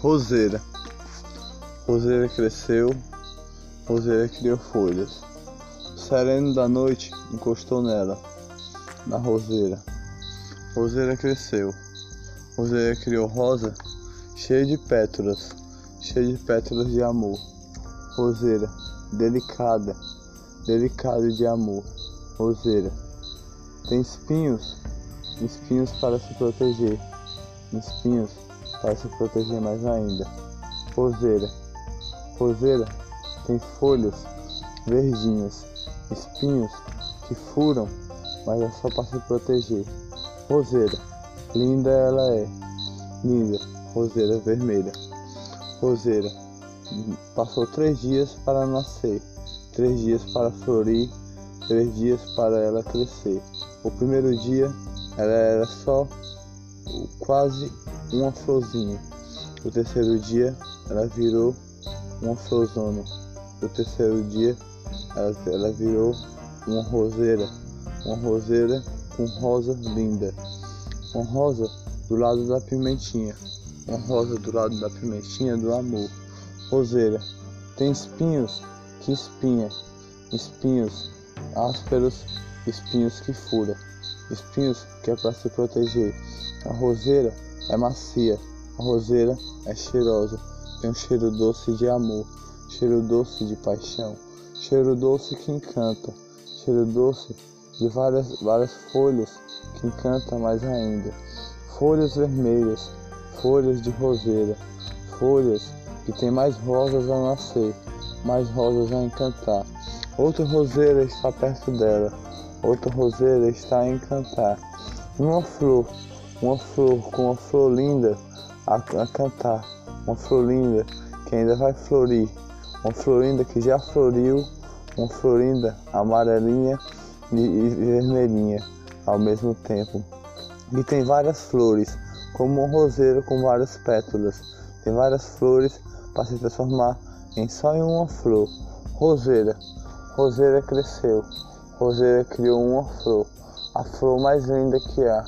Roseira. Roseira cresceu, roseira criou folhas. O sereno da noite encostou nela, na roseira. Roseira cresceu. Roseira criou rosa, cheia de pétalas, cheia de pétalas de amor. Roseira, delicada, delicada de amor. Roseira, tem espinhos, espinhos para se proteger, espinhos para se proteger mais ainda. Roseira. Roseira tem folhas verdinhas, espinhos que furam, mas é só para se proteger. Roseira. Linda ela é. Linda. Roseira vermelha. Roseira. Passou três dias para nascer, três dias para florir, três dias para ela crescer. O primeiro dia ela era só quase uma florzinha. O terceiro dia ela virou uma florzona. O terceiro dia ela, ela virou uma roseira. Uma roseira com rosa linda. Uma rosa do lado da pimentinha. Uma rosa do lado da pimentinha do amor. Roseira. Tem espinhos que espinha. Espinhos ásperos, espinhos que fura. Espinhos que é para se proteger. A roseira é macia, a roseira é cheirosa, tem um cheiro doce de amor, cheiro doce de paixão, cheiro doce que encanta, cheiro doce de várias, várias folhas que encanta mais ainda. Folhas vermelhas, folhas de roseira, folhas que tem mais rosas a nascer, mais rosas a encantar. Outra roseira está perto dela, outra roseira está a encantar. Uma flor uma flor com uma flor linda a, a, cantar, uma flor linda que ainda vai florir, uma flor linda que já floriu, uma flor linda amarelinha e, e vermelhinha ao mesmo tempo. E tem várias flores, como um roseiro com várias pétalas. Tem várias flores para se transformar em só em uma flor. Roseira. Roseira cresceu. Roseira criou uma flor, a flor mais linda que há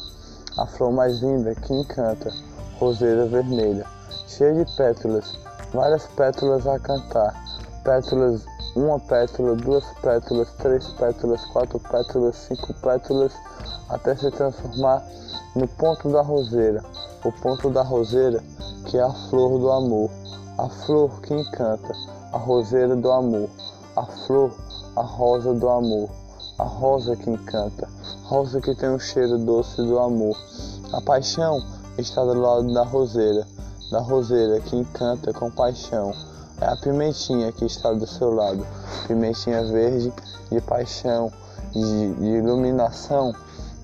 a flor mais linda que encanta, roseira vermelha, cheia de pétalas, várias pétalas a cantar, pétalas, uma pétala, duas pétalas, três pétalas, quatro pétalas, cinco pétalas, até se transformar no ponto da roseira, o ponto da roseira que é a flor do amor, a flor que encanta, a roseira do amor, a flor, a rosa do amor a rosa que encanta, rosa que tem o cheiro doce do amor. A paixão está do lado da roseira, da roseira que encanta com paixão. É a pimentinha que está do seu lado, pimentinha verde de paixão, de, de iluminação,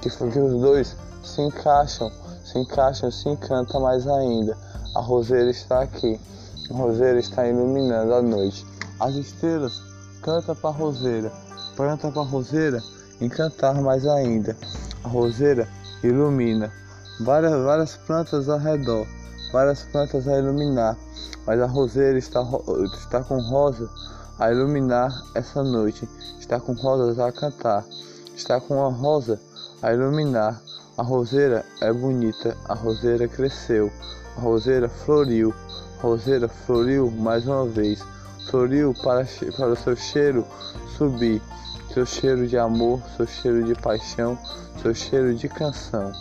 que, que os dois se encaixam, se encaixam, se encanta mais ainda. A roseira está aqui, a roseira está iluminando a noite. As estrelas cantam para a roseira planta com a roseira encantar mais ainda. A roseira ilumina várias, várias plantas ao redor, várias plantas a iluminar, mas a roseira está, está com rosa a iluminar essa noite, está com rosas a cantar, está com a rosa a iluminar. A roseira é bonita, a roseira cresceu, a roseira floriu, a roseira floriu mais uma vez, sorriu para, para o seu cheiro subir, seu cheiro de amor, seu cheiro de paixão, seu cheiro de canção.